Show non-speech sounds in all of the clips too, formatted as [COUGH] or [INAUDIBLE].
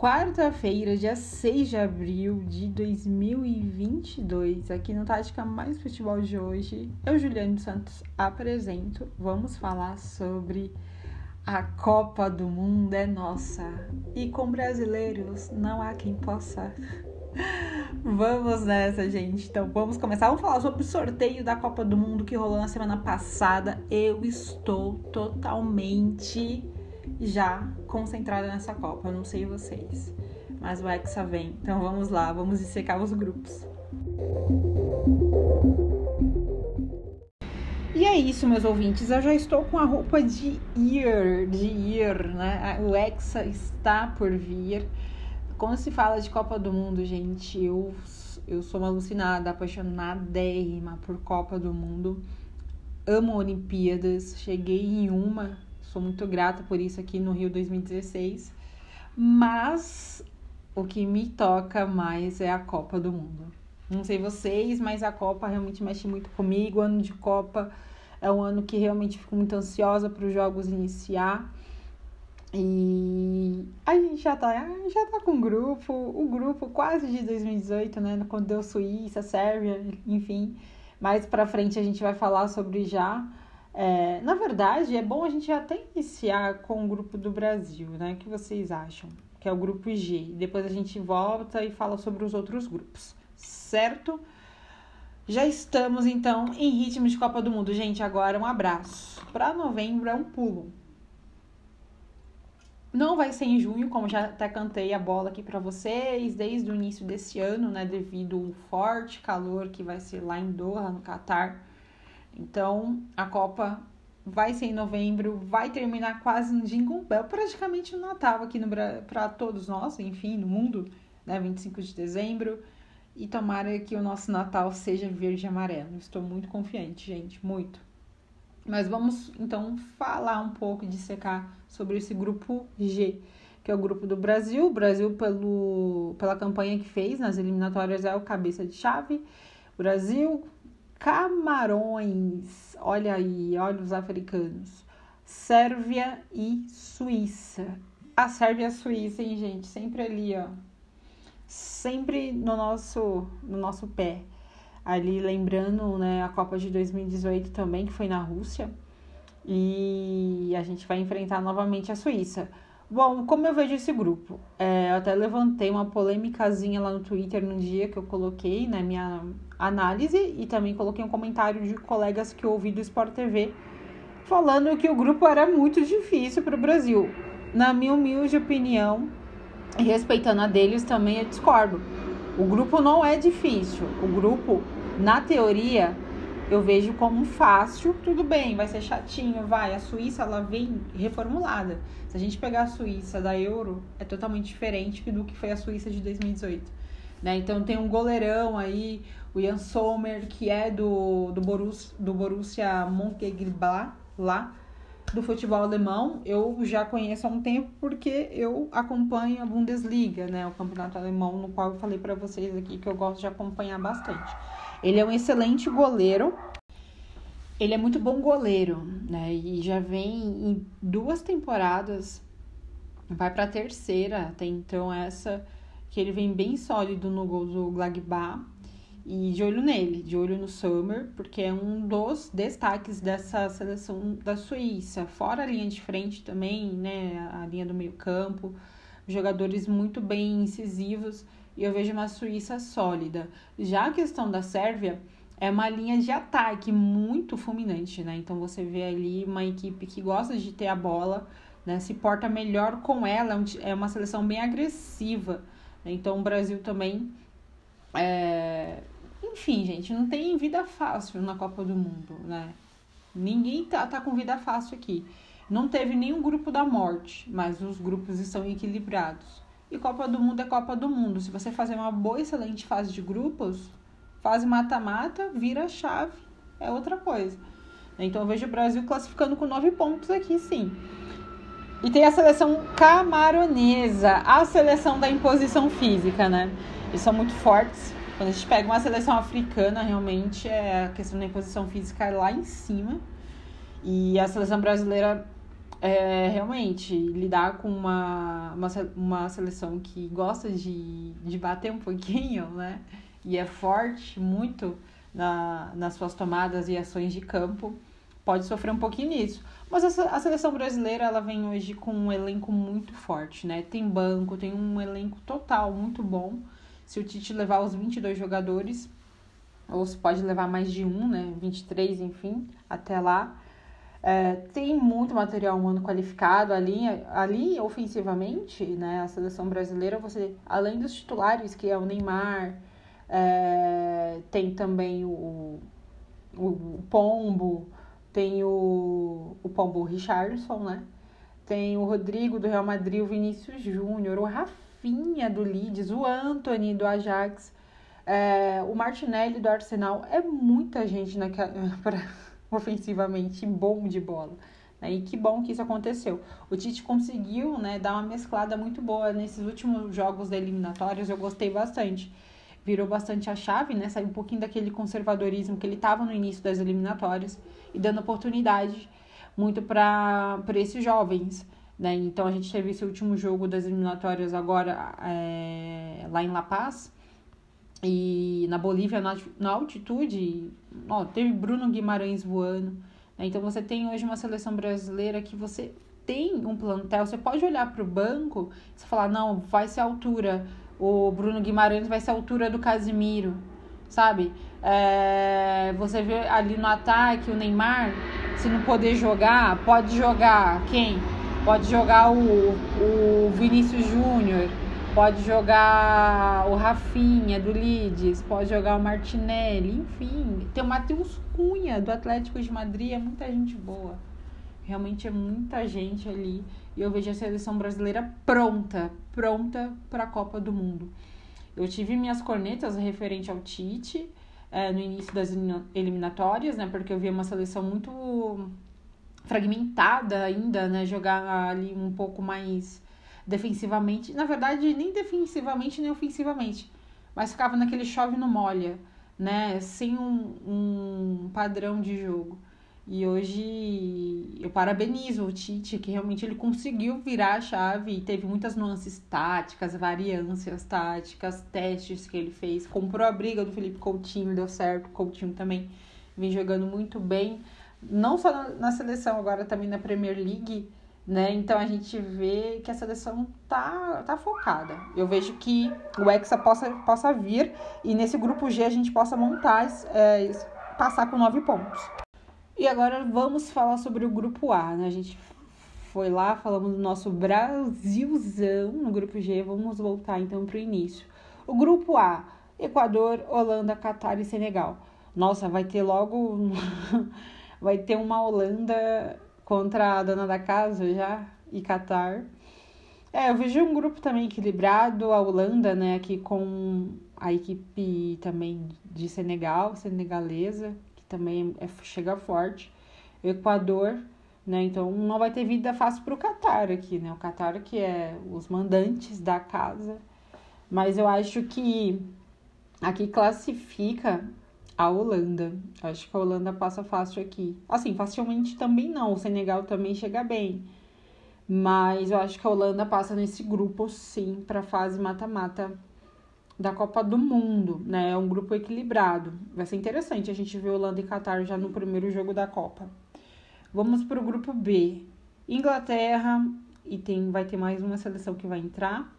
quarta-feira, dia 6 de abril de 2022, aqui no Tática Mais Futebol de hoje, eu, Juliano Santos, apresento. Vamos falar sobre a Copa do Mundo é nossa e com brasileiros não há quem possa. [LAUGHS] Vamos nessa, gente. Então, vamos começar. Vamos falar sobre o sorteio da Copa do Mundo que rolou na semana passada. Eu estou totalmente já concentrada nessa Copa. Eu não sei vocês, mas o Hexa vem. Então vamos lá, vamos dissecar os grupos. E é isso, meus ouvintes. Eu já estou com a roupa de ir, de ir, né? O Hexa está por vir. Quando se fala de Copa do Mundo, gente, eu, eu sou uma alucinada, apaixonadérrima por Copa do Mundo. Amo Olimpíadas. Cheguei em uma sou muito grata por isso aqui no Rio 2016. Mas o que me toca mais é a Copa do Mundo. Não sei vocês, mas a Copa realmente mexe muito comigo. O ano de Copa é um ano que realmente fico muito ansiosa para os jogos iniciar. E a gente já tá, já tá com o grupo, o grupo quase de 2018, né? Quando deu Suíça, Sérvia, enfim. Mais pra frente a gente vai falar sobre já. É, na verdade, é bom a gente até iniciar com o grupo do Brasil, né? O que vocês acham? Que é o grupo G. Depois a gente volta e fala sobre os outros grupos, certo? Já estamos então em ritmo de Copa do Mundo. Gente, agora um abraço. Para novembro é um pulo. Não vai ser em junho, como já até cantei a bola aqui para vocês, desde o início desse ano, né? Devido ao forte calor que vai ser lá em Doha, no Catar então, a Copa vai ser em novembro, vai terminar quase no Jingle Bell, praticamente no Natal aqui no para todos nós, enfim, no mundo, né, 25 de dezembro. E tomara que o nosso Natal seja verde e amarelo. Estou muito confiante, gente, muito. Mas vamos então falar um pouco de secar sobre esse grupo G, que é o grupo do Brasil. O Brasil, pelo, pela campanha que fez nas eliminatórias, é o cabeça de chave. Brasil, Camarões, olha aí, olha os africanos. Sérvia e Suíça. A Sérvia e a Suíça, hein, gente? Sempre ali, ó. Sempre no nosso, no nosso pé. Ali, lembrando, né, a Copa de 2018 também, que foi na Rússia. E a gente vai enfrentar novamente a Suíça. Bom, como eu vejo esse grupo? É, eu até levantei uma polêmicazinha lá no Twitter no dia que eu coloquei, né, minha análise e também coloquei um comentário de colegas que ouvi do Sport TV falando que o grupo era muito difícil para o Brasil. Na minha humilde opinião, e respeitando a deles também, eu discordo. O grupo não é difícil. O grupo, na teoria, eu vejo como fácil. Tudo bem, vai ser chatinho, vai. A Suíça, ela vem reformulada. Se a gente pegar a Suíça da Euro, é totalmente diferente do que foi a Suíça de 2018. Né? Então tem um goleirão aí, o Jan Sommer, que é do, do, Borussia, do Borussia Mönchengladbach, lá, do futebol alemão. Eu já conheço há um tempo porque eu acompanho a Bundesliga, né? O campeonato alemão, no qual eu falei para vocês aqui que eu gosto de acompanhar bastante. Ele é um excelente goleiro. Ele é muito bom goleiro, né? E já vem em duas temporadas, vai para a terceira, até então essa que ele vem bem sólido no gol do Glagbar e de olho nele, de olho no Summer, porque é um dos destaques dessa seleção da Suíça. Fora a linha de frente também, né, a linha do meio-campo, jogadores muito bem incisivos e eu vejo uma Suíça sólida. Já a questão da Sérvia é uma linha de ataque muito fulminante, né? Então você vê ali uma equipe que gosta de ter a bola, né? Se porta melhor com ela, é uma seleção bem agressiva então o Brasil também. É... Enfim, gente, não tem vida fácil na Copa do Mundo, né? Ninguém tá, tá com vida fácil aqui. Não teve nenhum grupo da morte, mas os grupos estão equilibrados. E Copa do Mundo é Copa do Mundo. Se você fazer uma boa, excelente fase de grupos, fase mata-mata, vira chave, é outra coisa. Então eu vejo o Brasil classificando com nove pontos aqui, sim. E tem a seleção camaronesa, a seleção da imposição física, né? Eles são muito fortes. Quando a gente pega uma seleção africana, realmente é a questão da imposição física é lá em cima. E a seleção brasileira é, realmente, lidar com uma, uma, uma seleção que gosta de, de bater um pouquinho, né? E é forte muito na, nas suas tomadas e ações de campo, pode sofrer um pouquinho nisso. Mas a, a seleção brasileira, ela vem hoje com um elenco muito forte, né? Tem banco, tem um elenco total muito bom. Se o Tite levar os 22 jogadores, ou se pode levar mais de um, né? 23, enfim, até lá. É, tem muito material humano qualificado ali, ali ofensivamente, né? A seleção brasileira, você, além dos titulares, que é o Neymar, é, tem também o, o, o, Pombo, tem o, o Pombo Richardson, né? Tem o Rodrigo do Real Madrid, o Vinícius Júnior, o Rafinha do Leeds, o Anthony do Ajax, é, o Martinelli do Arsenal. É muita gente naquela. [LAUGHS] [LAUGHS] ofensivamente bom de bola. Né? E que bom que isso aconteceu. O Tite conseguiu né, dar uma mesclada muito boa nesses últimos jogos da eliminatórias, eu gostei bastante. Virou bastante a chave, né? Saiu um pouquinho daquele conservadorismo que ele estava no início das eliminatórias e dando oportunidade muito para esses jovens. Né? Então a gente teve esse último jogo das eliminatórias agora é, lá em La Paz e na Bolívia, na, altitude, ó, teve Bruno Guimarães voando. Né? Então você tem hoje uma seleção brasileira que você tem um plantel, você pode olhar para o banco e falar, não, vai ser a altura. O Bruno Guimarães vai ser a altura do Casimiro, sabe? É, você vê ali no ataque o Neymar, se não poder jogar, pode jogar quem? Pode jogar o, o Vinícius Júnior Pode jogar o Rafinha do Leeds, pode jogar o Martinelli, enfim. Tem o Matheus Cunha do Atlético de Madrid, é muita gente boa. Realmente é muita gente ali. E eu vejo a seleção brasileira pronta, pronta para a Copa do Mundo. Eu tive minhas cornetas referente ao Tite é, no início das eliminatórias, né? Porque eu vi uma seleção muito fragmentada ainda, né? Jogar ali um pouco mais defensivamente. Na verdade, nem defensivamente nem ofensivamente. Mas ficava naquele chove no molha, né? Sem um, um padrão de jogo. E hoje eu parabenizo o Tite, que realmente ele conseguiu virar a chave e teve muitas nuances táticas, variâncias táticas, testes que ele fez. Comprou a briga do Felipe Coutinho, deu certo. O Coutinho também vem jogando muito bem, não só na, na seleção, agora também na Premier League né? Então a gente vê que a seleção tá, tá focada. Eu vejo que o Hexa possa, possa vir e nesse grupo G a gente possa montar, é, passar com nove pontos. E agora vamos falar sobre o grupo A, né? A gente foi lá, falamos do nosso Brasilzão no grupo G, vamos voltar então para o início. O grupo A, Equador, Holanda, Catar e Senegal. Nossa, vai ter logo. [LAUGHS] vai ter uma Holanda contra a dona da casa já e Qatar. É, eu vejo um grupo também equilibrado, a Holanda, né, aqui com a equipe também de Senegal, senegalesa, que também é, chega forte. Equador, né, então não vai ter vida fácil para o Qatar aqui, né, o Qatar que é os mandantes da casa. Mas eu acho que aqui classifica a Holanda. Acho que a Holanda passa fácil aqui. Assim, facilmente também não. O Senegal também chega bem. Mas eu acho que a Holanda passa nesse grupo, sim, para fase mata-mata da Copa do Mundo, né? É um grupo equilibrado. Vai ser interessante a gente ver Holanda e Catar já no primeiro jogo da Copa. Vamos para o grupo B. Inglaterra, e tem, vai ter mais uma seleção que vai entrar.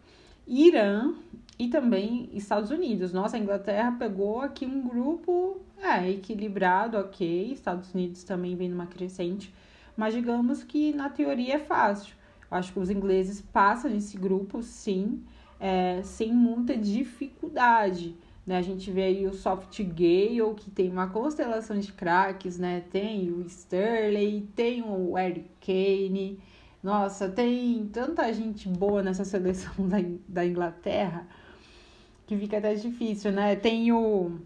Irã e também Estados Unidos. Nossa, a Inglaterra pegou aqui um grupo é, equilibrado, ok. Estados Unidos também vem numa crescente, mas digamos que na teoria é fácil. Acho que os ingleses passam nesse grupo, sim, é, sem muita dificuldade. Né? A gente vê aí o Soft Gale, que tem uma constelação de craques, né? Tem o Sterling, tem o Eric Kane. Nossa, tem tanta gente boa nessa seleção [LAUGHS] da, da Inglaterra que fica até difícil, né? Tem o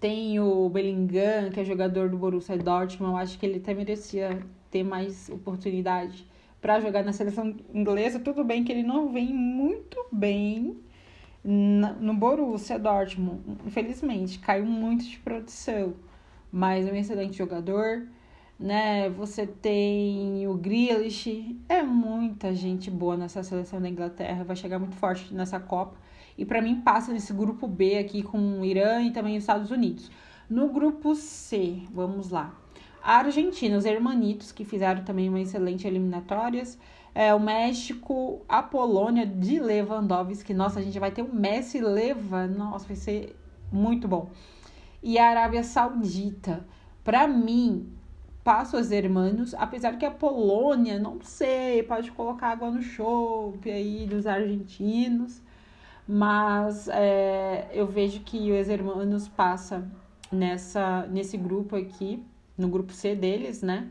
tem o Bellingham, que é jogador do Borussia Dortmund, eu acho que ele até merecia ter mais oportunidade para jogar na seleção inglesa. Tudo bem que ele não vem muito bem no Borussia Dortmund, infelizmente, caiu muito de produção, mas é um excelente jogador. Né? Você tem o Grealish, é muita gente boa nessa seleção da Inglaterra, vai chegar muito forte nessa Copa. E para mim passa nesse grupo B aqui com o Irã e também os Estados Unidos. No grupo C, vamos lá. A Argentina, os hermanitos, que fizeram também uma excelente eliminatórias. É, o México, a Polônia de Lewandowski. Nossa, a gente vai ter um Messi Leva. Nossa, vai ser muito bom. E a Arábia Saudita. Para mim, passa os hermanos, apesar que a Polônia, não sei, pode colocar água no chope aí dos argentinos, mas é, eu vejo que os hermanos passa nessa nesse grupo aqui, no grupo C deles, né?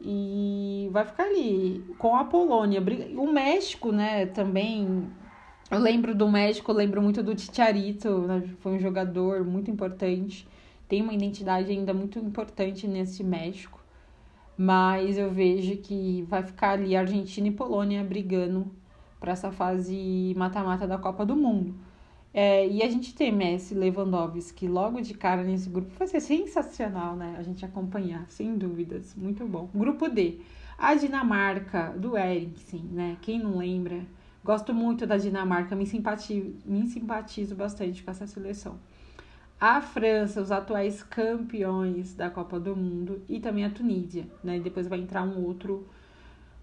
E vai ficar ali com a Polônia. O México, né, também. Eu lembro do México, lembro muito do Ticharito, né? foi um jogador muito importante tem uma identidade ainda muito importante nesse México, mas eu vejo que vai ficar ali Argentina e Polônia brigando para essa fase mata-mata da Copa do Mundo. É, e a gente tem Messi Lewandowski logo de cara nesse grupo. Vai ser sensacional, né? A gente acompanhar, sem dúvidas. Muito bom. Grupo D. A Dinamarca, do Eriksen, né? Quem não lembra? Gosto muito da Dinamarca, me simpatizo, me simpatizo bastante com essa seleção a França, os atuais campeões da Copa do Mundo, e também a Tunísia, né? E depois vai entrar um outro,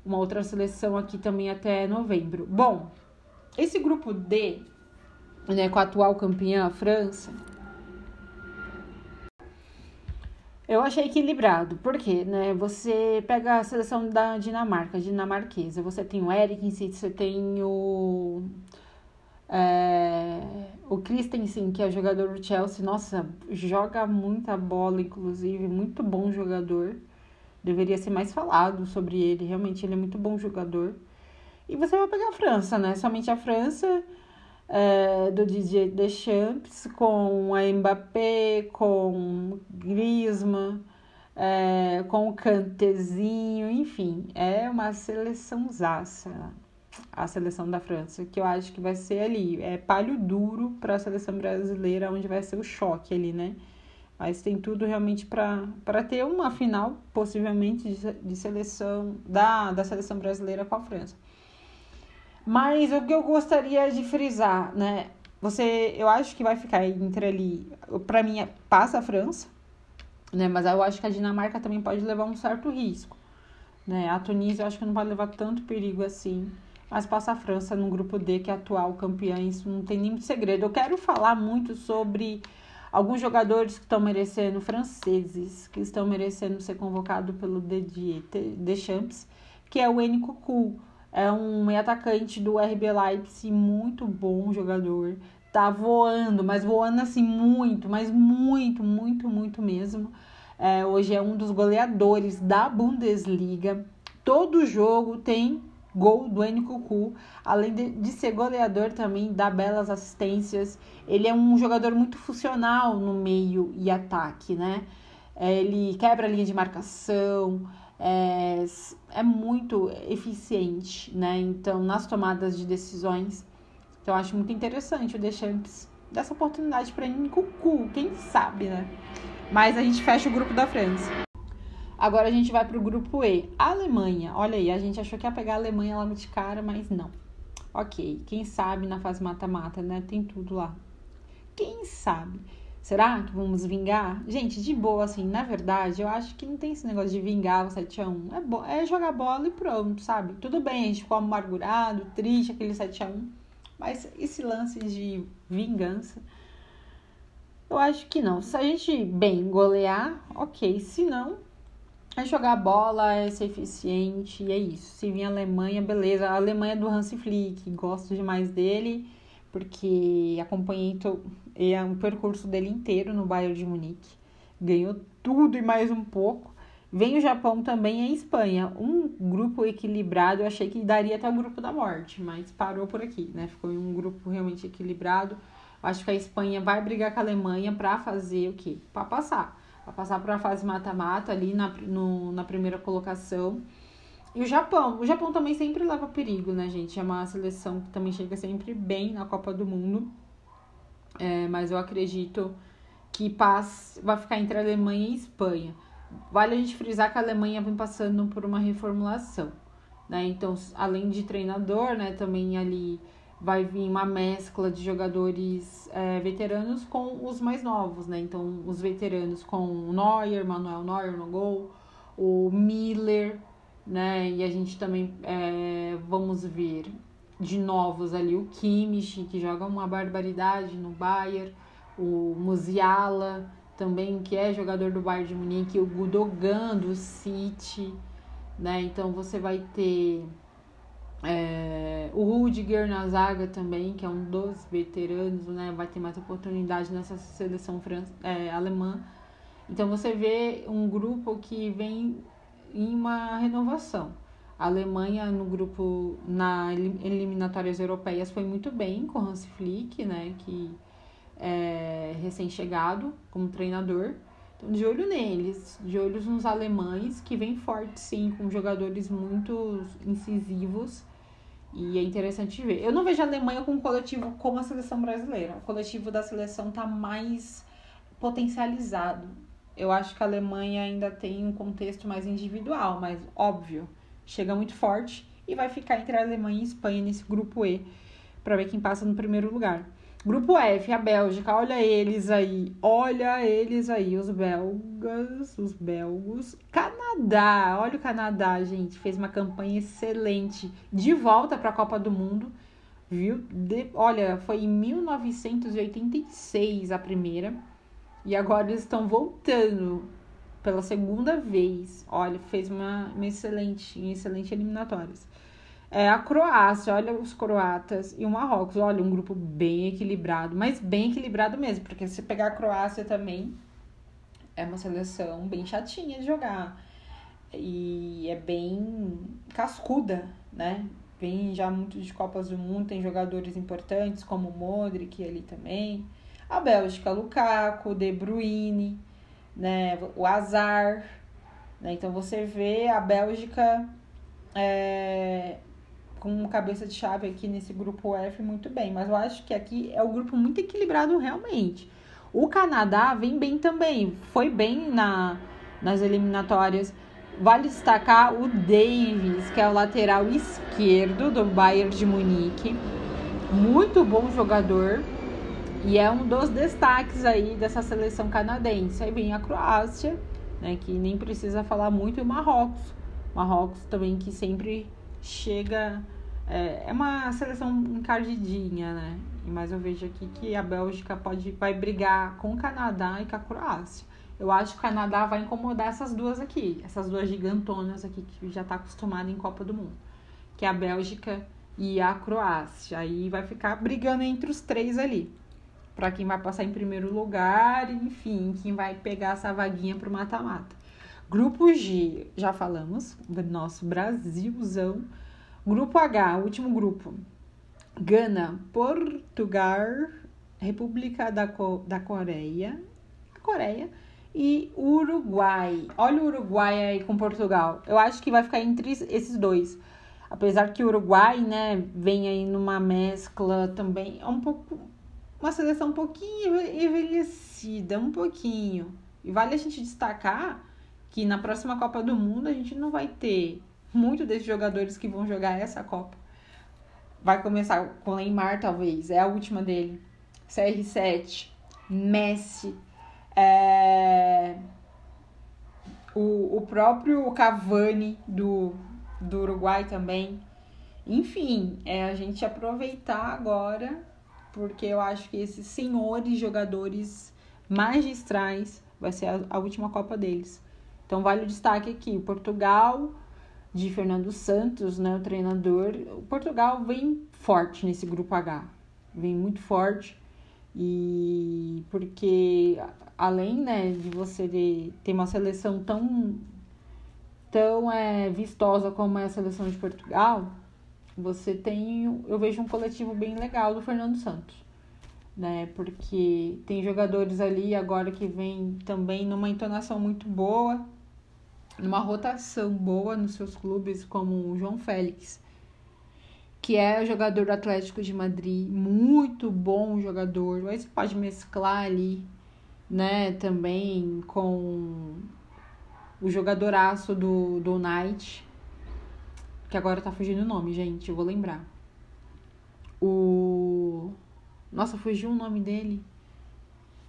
uma outra seleção aqui também até novembro. Bom, esse grupo D, né, com a atual campeã, a França, eu achei equilibrado, porque, né, você pega a seleção da Dinamarca, dinamarquesa, você tem o Eric, você tem o é, o Christensen, que é jogador do Chelsea, nossa, joga muita bola, inclusive, muito bom jogador. Deveria ser mais falado sobre ele, realmente ele é muito bom jogador. E você vai pegar a França, né? Somente a França é, do DJ Deschamps, com a Mbappé, com Griezmann, é, com o Cantezinho, enfim, é uma seleção zaça a seleção da França, que eu acho que vai ser ali, é palho duro para a seleção brasileira, onde vai ser o choque ali, né? Mas tem tudo realmente para ter uma final, possivelmente, de, de seleção da, da seleção brasileira com a França. Mas o que eu gostaria de frisar, né? Você, eu acho que vai ficar entre ali, para mim, passa a França, né? Mas eu acho que a Dinamarca também pode levar um certo risco, né? A Tunísia eu acho que não vai levar tanto perigo assim mas passa a França no grupo D, que é atual campeã, isso não tem nenhum segredo. Eu quero falar muito sobre alguns jogadores que estão merecendo, franceses, que estão merecendo ser convocados pelo Didier Deschamps, que é o Enkuku. É um atacante do RB Leipzig, muito bom jogador. Tá voando, mas voando assim muito, mas muito, muito, muito mesmo. É, hoje é um dos goleadores da Bundesliga. Todo jogo tem gol do Cucu, além de, de, ser goleador também, dá belas assistências. Ele é um jogador muito funcional no meio e ataque, né? É, ele quebra a linha de marcação, é, é muito eficiente, né? Então, nas tomadas de decisões. Então, acho muito interessante o Deschamps dessa oportunidade para Cucu, quem sabe, né? Mas a gente fecha o grupo da França. Agora a gente vai pro grupo E. A Alemanha. Olha aí, a gente achou que ia pegar a Alemanha lá de cara, mas não. Ok, quem sabe na fase mata-mata, né? Tem tudo lá. Quem sabe? Será que vamos vingar? Gente, de boa, assim, na verdade, eu acho que não tem esse negócio de vingar o 7x1. É, é jogar bola e pronto, sabe? Tudo bem, a gente ficou amargurado, triste, aquele 7x1. Mas esse lance de vingança, eu acho que não. Se a gente bem golear, ok. Se não, jogar bola, é ser eficiente, e é isso. Se vir a Alemanha, beleza. A Alemanha é do Hansi Flick, gosto demais dele, porque acompanhei é, o percurso dele inteiro no Bayern de Munique. Ganhou tudo e mais um pouco. Vem o Japão também e a Espanha. Um grupo equilibrado, eu achei que daria até o grupo da morte, mas parou por aqui, né? Ficou um grupo realmente equilibrado. Acho que a Espanha vai brigar com a Alemanha para fazer o quê? Para passar a passar para a fase mata-mata ali na, no, na primeira colocação. E o Japão. O Japão também sempre leva perigo, né, gente? É uma seleção que também chega sempre bem na Copa do Mundo. É, mas eu acredito que paz vai ficar entre a Alemanha e Espanha. Vale a gente frisar que a Alemanha vem passando por uma reformulação, né? Então, além de treinador, né, também ali vai vir uma mescla de jogadores é, veteranos com os mais novos, né? Então, os veteranos com o Neuer, Manuel Neuer no gol, o Miller, né? E a gente também é, vamos ver de novos ali o Kimmich, que joga uma barbaridade no Bayern, o Musiala também, que é jogador do Bayern de Munique, o Gudogan do City, né? Então você vai ter é, o Rudiger na zaga também, que é um dos veteranos, né? Vai ter mais oportunidade nessa seleção é, alemã. Então você vê um grupo que vem em uma renovação. A Alemanha no grupo na eliminatórias europeias foi muito bem com Hans Flick, né, que é recém-chegado como treinador. Então, de olho neles, de olhos nos alemães, que vem forte sim, com jogadores muito incisivos. E é interessante ver. Eu não vejo a Alemanha com um coletivo como a seleção brasileira. O coletivo da seleção tá mais potencializado. Eu acho que a Alemanha ainda tem um contexto mais individual, mas óbvio, chega muito forte e vai ficar entre a Alemanha e a Espanha nesse grupo E para ver quem passa no primeiro lugar. Grupo F, a Bélgica, olha eles aí, olha eles aí, os belgas, os belgos. Canadá, olha o Canadá, gente, fez uma campanha excelente de volta para a Copa do Mundo, viu? De, olha, foi em 1986 a primeira e agora eles estão voltando pela segunda vez. Olha, fez uma, uma excelente, excelente eliminatórias. É, a Croácia, olha os croatas e o Marrocos, olha, um grupo bem equilibrado, mas bem equilibrado mesmo, porque se pegar a Croácia também é uma seleção bem chatinha de jogar e é bem cascuda, né? Vem já muito de Copas do Mundo, tem jogadores importantes como o Modric ali também. A Bélgica, Lukaku, De Bruyne, né, o Azar. Né? Então você vê a Bélgica é, com cabeça de chave aqui nesse grupo F muito bem. Mas eu acho que aqui é um grupo muito equilibrado realmente. O Canadá vem bem também, foi bem na, nas eliminatórias. Vale destacar o Davis, que é o lateral esquerdo do Bayern de Munique. Muito bom jogador. E é um dos destaques aí dessa seleção canadense. Aí vem a Croácia, né, que nem precisa falar muito, e o Marrocos. Marrocos também que sempre chega. É, é uma seleção encardidinha, né? Mas eu vejo aqui que a Bélgica pode, vai brigar com o Canadá e com a Croácia. Eu acho que o Canadá vai incomodar essas duas aqui, essas duas gigantonas aqui que já está acostumada em Copa do Mundo, que é a Bélgica e a Croácia. Aí vai ficar brigando entre os três ali para quem vai passar em primeiro lugar, enfim, quem vai pegar essa vaguinha pro mata-mata. Grupo G, já falamos, nosso Brasilzão. Grupo H, último grupo. Gana, Portugal, República da, Co da Coreia, a Coreia e Uruguai. Olha o Uruguai aí com Portugal. Eu acho que vai ficar entre esses dois. Apesar que o Uruguai, né, vem aí numa mescla também, é um pouco uma seleção um pouquinho envelhecida, um pouquinho. E vale a gente destacar que na próxima Copa do Mundo a gente não vai ter muito desses jogadores que vão jogar essa Copa. Vai começar com Neymar, talvez, é a última dele. CR7, Messi, é... o, o próprio Cavani do, do Uruguai também. Enfim, é a gente aproveitar agora porque eu acho que esses senhores jogadores magistrais vai ser a, a última Copa deles. Então vale o destaque aqui, Portugal de Fernando Santos, né, o treinador. O Portugal vem forte nesse grupo H. Vem muito forte e porque além, né, de você ter uma seleção tão tão é, vistosa como é a seleção de Portugal, você tem, eu vejo um coletivo bem legal do Fernando Santos, né? Porque tem jogadores ali agora que vem também numa entonação muito boa, numa rotação boa nos seus clubes, como o João Félix, que é jogador do Atlético de Madrid, muito bom jogador. Aí você pode mesclar ali, né, também com o jogadoraço do, do Knight, que agora tá fugindo o nome, gente, eu vou lembrar. O. Nossa, fugiu o nome dele.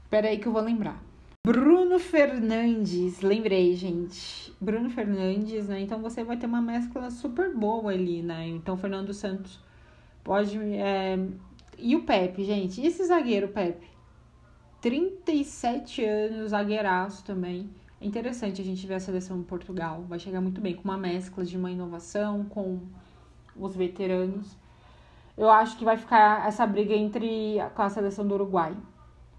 Pera aí que eu vou lembrar. Bruno Fernandes, lembrei, gente. Bruno Fernandes, né? Então você vai ter uma mescla super boa ali, né? Então Fernando Santos pode. É... E o Pepe, gente? E esse zagueiro, Pepe? 37 anos, zagueiraço também. É interessante a gente ver a seleção de Portugal. Vai chegar muito bem com uma mescla de uma inovação com os veteranos. Eu acho que vai ficar essa briga entre com a seleção do Uruguai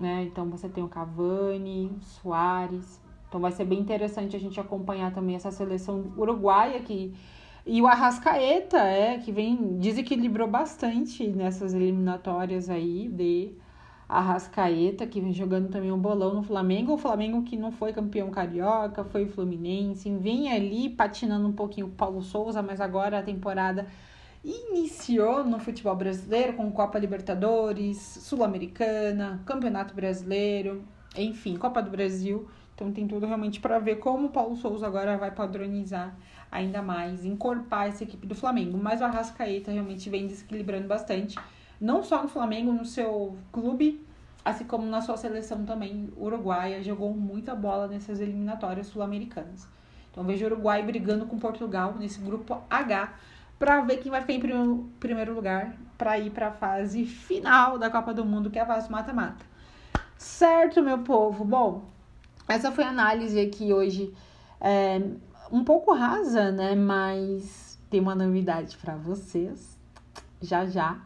né? Então você tem o Cavani, o Soares. Então vai ser bem interessante a gente acompanhar também essa seleção uruguaia que e o Arrascaeta, é, que vem desequilibrou bastante nessas eliminatórias aí de Arrascaeta, que vem jogando também um bolão no Flamengo. O Flamengo que não foi campeão carioca, foi Fluminense, vem ali patinando um pouquinho o Paulo Souza, mas agora a temporada iniciou no futebol brasileiro com Copa Libertadores, Sul-Americana, Campeonato Brasileiro, enfim, Copa do Brasil. Então tem tudo realmente para ver como o Paulo Souza agora vai padronizar ainda mais, encorpar essa equipe do Flamengo. Mas o Arrascaeta realmente vem desequilibrando bastante, não só no Flamengo, no seu clube, assim como na sua seleção também uruguaia, jogou muita bola nessas eliminatórias sul-americanas. Então vejo o Uruguai brigando com Portugal nesse grupo H para ver quem vai ficar em primeiro lugar para ir para a fase final da Copa do Mundo, que é a fase mata-mata. Certo, meu povo? Bom, essa foi a análise aqui hoje, é, um pouco rasa, né? Mas tem uma novidade para vocês, já já.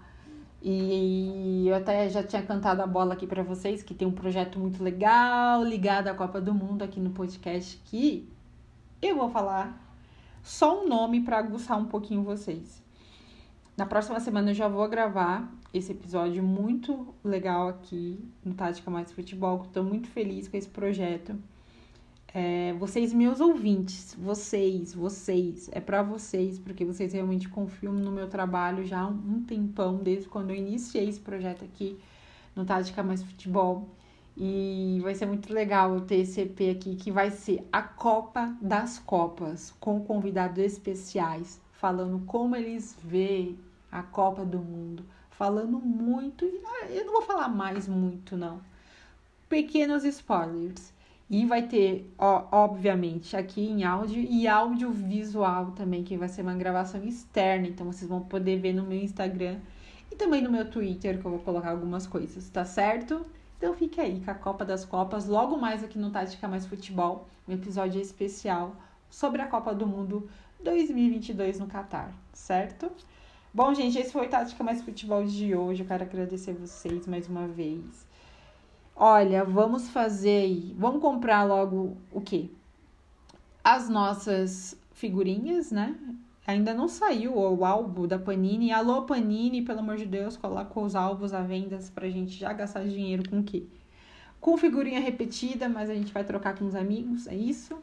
E eu até já tinha cantado a bola aqui para vocês, que tem um projeto muito legal ligado à Copa do Mundo aqui no podcast, que eu vou falar só um nome para aguçar um pouquinho vocês. Na próxima semana eu já vou gravar esse episódio muito legal aqui no Tática Mais Futebol. Estou muito feliz com esse projeto. É, vocês, meus ouvintes, vocês, vocês, é para vocês, porque vocês realmente confiam no meu trabalho já há um tempão, desde quando eu iniciei esse projeto aqui no Tática Mais Futebol. E vai ser muito legal ter esse EP aqui, que vai ser a Copa das Copas, com convidados especiais, falando como eles veem a Copa do Mundo, falando muito, ah, eu não vou falar mais muito, não. Pequenos spoilers. E vai ter, ó, obviamente, aqui em áudio e audiovisual também, que vai ser uma gravação externa. Então vocês vão poder ver no meu Instagram e também no meu Twitter, que eu vou colocar algumas coisas, tá certo? Então fique aí com a Copa das Copas, logo mais aqui no Tática Mais Futebol, um episódio especial sobre a Copa do Mundo 2022 no Catar, certo? Bom, gente, esse foi o Tática Mais Futebol de hoje. Eu quero agradecer vocês mais uma vez. Olha, vamos fazer aí, vamos comprar logo o quê? As nossas figurinhas, né? Ainda não saiu o álbum da Panini. Alô, Panini, pelo amor de Deus, coloca os álbuns à venda pra gente já gastar dinheiro com o quê? Com figurinha repetida, mas a gente vai trocar com os amigos, é isso?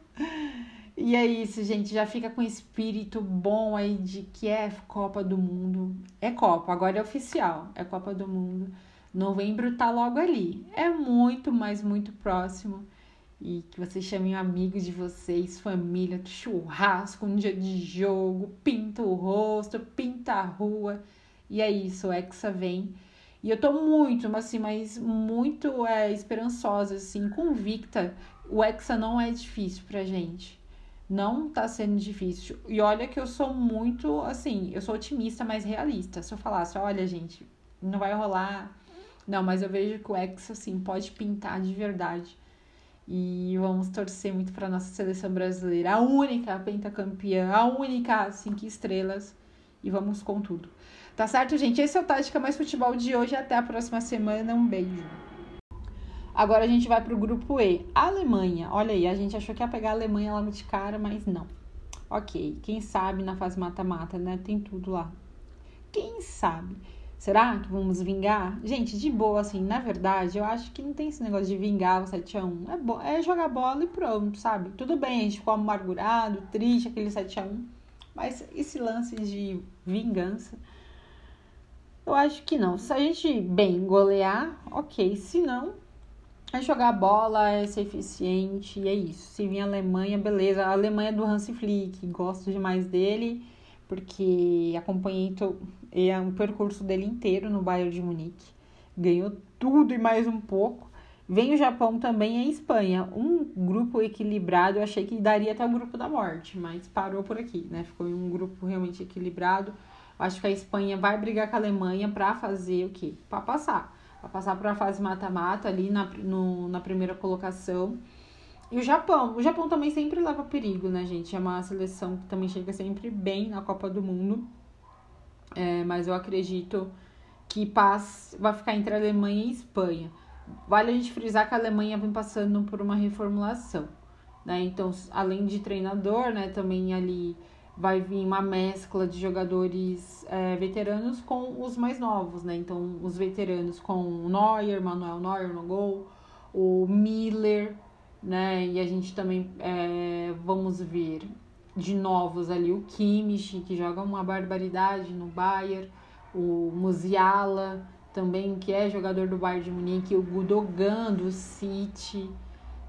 E é isso, gente. Já fica com espírito bom aí de que é Copa do Mundo. É Copa, agora é oficial. É Copa do Mundo. Novembro tá logo ali. É muito, mas muito próximo e que vocês chamem amigos de vocês, família, churrasco, um dia de jogo, pinta o rosto, pinta a rua. E é isso, o Hexa vem. E eu tô muito, assim, mas muito é, esperançosa, assim, convicta. O Hexa não é difícil pra gente. Não tá sendo difícil. E olha que eu sou muito, assim, eu sou otimista, mas realista. Se eu falasse, olha, gente, não vai rolar. Não, mas eu vejo que o Hexa, assim, pode pintar de verdade. E vamos torcer muito para nossa seleção brasileira, a única pentacampeã, a única cinco estrelas. E vamos com tudo. Tá certo, gente? Esse é o Tática Mais Futebol de hoje. Até a próxima semana. Um beijo. Agora a gente vai pro grupo E. Alemanha. Olha aí, a gente achou que ia pegar a Alemanha lá de cara, mas não. Ok, quem sabe na fase mata-mata, né? Tem tudo lá. Quem sabe? Será que vamos vingar? Gente, de boa, assim, na verdade, eu acho que não tem esse negócio de vingar o 7x1. É, é jogar bola e pronto, sabe? Tudo bem, a gente ficou amargurado, triste, aquele 7x1. Mas esse lance de vingança, eu acho que não. Se a gente bem golear, ok. Se não, é jogar bola, é ser eficiente, e é isso. Se vir a Alemanha, beleza. A Alemanha é do Hansi Flick, gosto demais dele, porque acompanhei é o percurso dele inteiro no Bayern de Munique. Ganhou tudo e mais um pouco. Vem o Japão também e a Espanha. Um grupo equilibrado, eu achei que daria até o grupo da morte, mas parou por aqui, né? Ficou um grupo realmente equilibrado. Acho que a Espanha vai brigar com a Alemanha para fazer o quê? Para passar a passar para a fase mata-mata ali na, no, na primeira colocação. E o Japão. O Japão também sempre leva perigo, né, gente? É uma seleção que também chega sempre bem na Copa do Mundo. É, mas eu acredito que paz vai ficar entre Alemanha e Espanha. Vale a gente frisar que a Alemanha vem passando por uma reformulação. Né? Então, além de treinador, né, também ali vai vir uma mescla de jogadores é, veteranos com os mais novos, né? Então, os veteranos com o Neuer, Manuel Neuer no gol, o Miller, né? E a gente também é, vamos ver de novos ali o Kimmich, que joga uma barbaridade no Bayern, o Musiala também, que é jogador do Bayern de Munique, o Gudogan do City,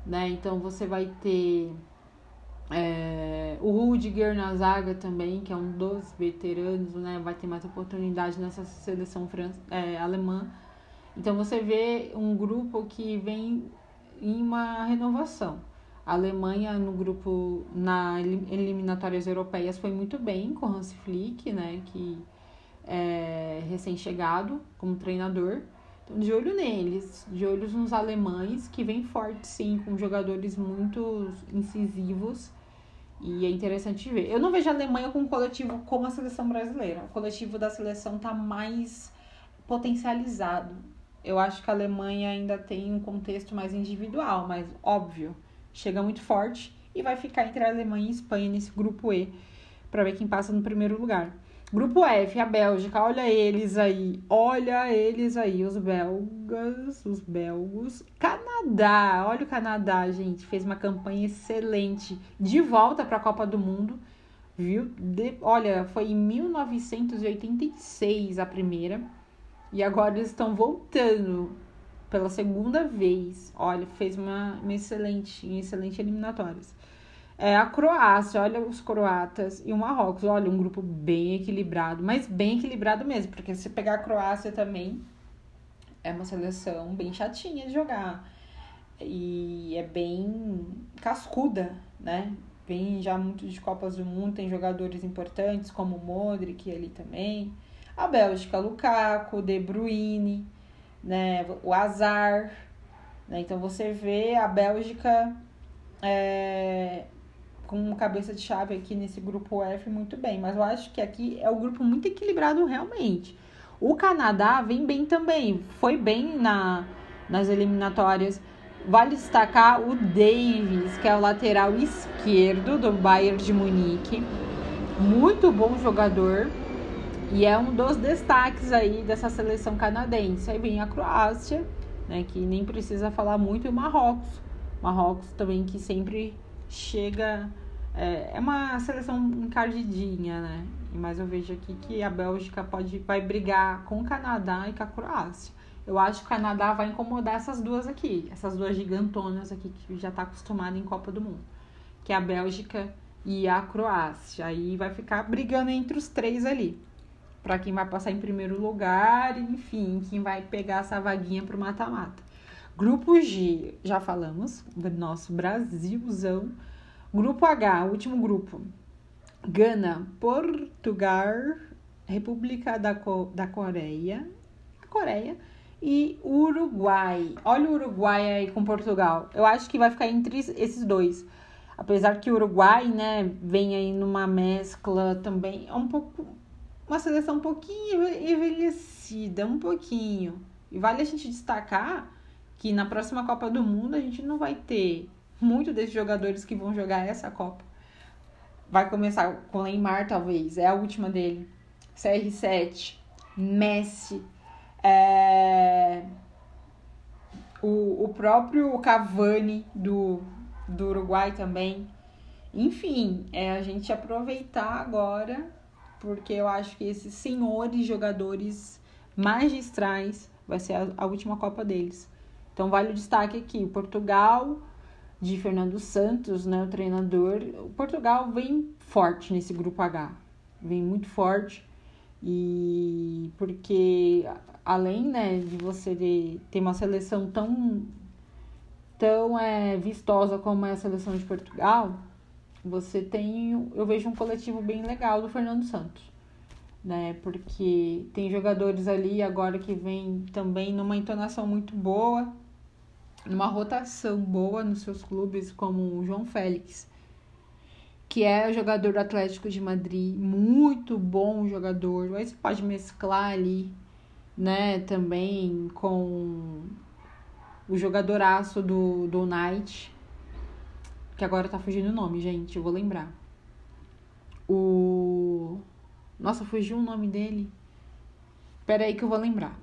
né? Então, você vai ter é, o Rudiger na zaga também, que é um dos veteranos, né? Vai ter mais oportunidade nessa seleção é, alemã. Então você vê um grupo que vem em uma renovação. A Alemanha no grupo na eliminatórias europeias foi muito bem com Hans Flick, né? Que é recém-chegado como treinador. Então, de olho neles, de olhos nos alemães, que vem forte sim, com jogadores muito incisivos. E é interessante ver. Eu não vejo a Alemanha com um coletivo como a seleção brasileira. O coletivo da seleção tá mais potencializado. Eu acho que a Alemanha ainda tem um contexto mais individual, mas óbvio, chega muito forte e vai ficar entre a Alemanha e a Espanha nesse grupo E para ver quem passa no primeiro lugar. Grupo F, a Bélgica, olha eles aí, olha eles aí, os belgas, os belgos. Canadá, olha o Canadá, gente, fez uma campanha excelente de volta para a Copa do Mundo, viu? De, olha, foi em 1986 a primeira e agora eles estão voltando pela segunda vez. Olha, fez uma, uma excelente, excelente eliminatórias. É, a Croácia, olha os croatas e o Marrocos, olha, um grupo bem equilibrado, mas bem equilibrado mesmo, porque se pegar a Croácia também é uma seleção bem chatinha de jogar e é bem cascuda, né? Vem já muito de Copas do Mundo, tem jogadores importantes como o Modric ali também. A Bélgica, Lukaku, De Bruyne, né? O Azar, né? Então você vê a Bélgica é, com cabeça de chave aqui nesse grupo F muito bem, mas eu acho que aqui é o grupo muito equilibrado realmente. O Canadá vem bem também, foi bem na, nas eliminatórias. Vale destacar o Davis, que é o lateral esquerdo do Bayern de Munique. Muito bom jogador e é um dos destaques aí dessa seleção canadense. Aí vem a Croácia, né, que nem precisa falar muito, e o Marrocos. Marrocos também que sempre chega é, é uma seleção encardidinha, né? Mas eu vejo aqui que a Bélgica pode, vai brigar com o Canadá e com a Croácia. Eu acho que o Canadá vai incomodar essas duas aqui, essas duas gigantonas aqui que já está acostumada em Copa do Mundo, que é a Bélgica e a Croácia. Aí vai ficar brigando entre os três ali, para quem vai passar em primeiro lugar, enfim, quem vai pegar essa vaguinha pro mata-mata. Grupo G, já falamos, do nosso Brasilzão Grupo H, último grupo. Gana, Portugal, República da, Co da Coreia, Coreia e Uruguai. Olha o Uruguai aí com Portugal. Eu acho que vai ficar entre esses dois. Apesar que o Uruguai, né, vem aí numa mescla também, é um pouco uma seleção um pouquinho envelhecida, um pouquinho. E vale a gente destacar que na próxima Copa do Mundo a gente não vai ter muito desses jogadores que vão jogar essa Copa. Vai começar com Neymar, talvez, é a última dele. CR7, Messi, é... o, o próprio Cavani do, do Uruguai também. Enfim, é a gente aproveitar agora, porque eu acho que esses senhores jogadores magistrais vai ser a, a última Copa deles. Então vale o destaque aqui, Portugal de Fernando Santos, né, o treinador. O Portugal vem forte nesse grupo H. Vem muito forte. E porque além, né, de você ter uma seleção tão tão é, vistosa como é a seleção de Portugal, você tem, eu vejo um coletivo bem legal do Fernando Santos, né? Porque tem jogadores ali agora que vem também numa entonação muito boa, numa rotação boa nos seus clubes, como o João Félix, que é jogador do Atlético de Madrid, muito bom jogador. Aí você pode mesclar ali, né, também com o jogadoraço do, do Knight, que agora tá fugindo o nome, gente, eu vou lembrar. O. Nossa, fugiu o nome dele. Pera aí que eu vou lembrar.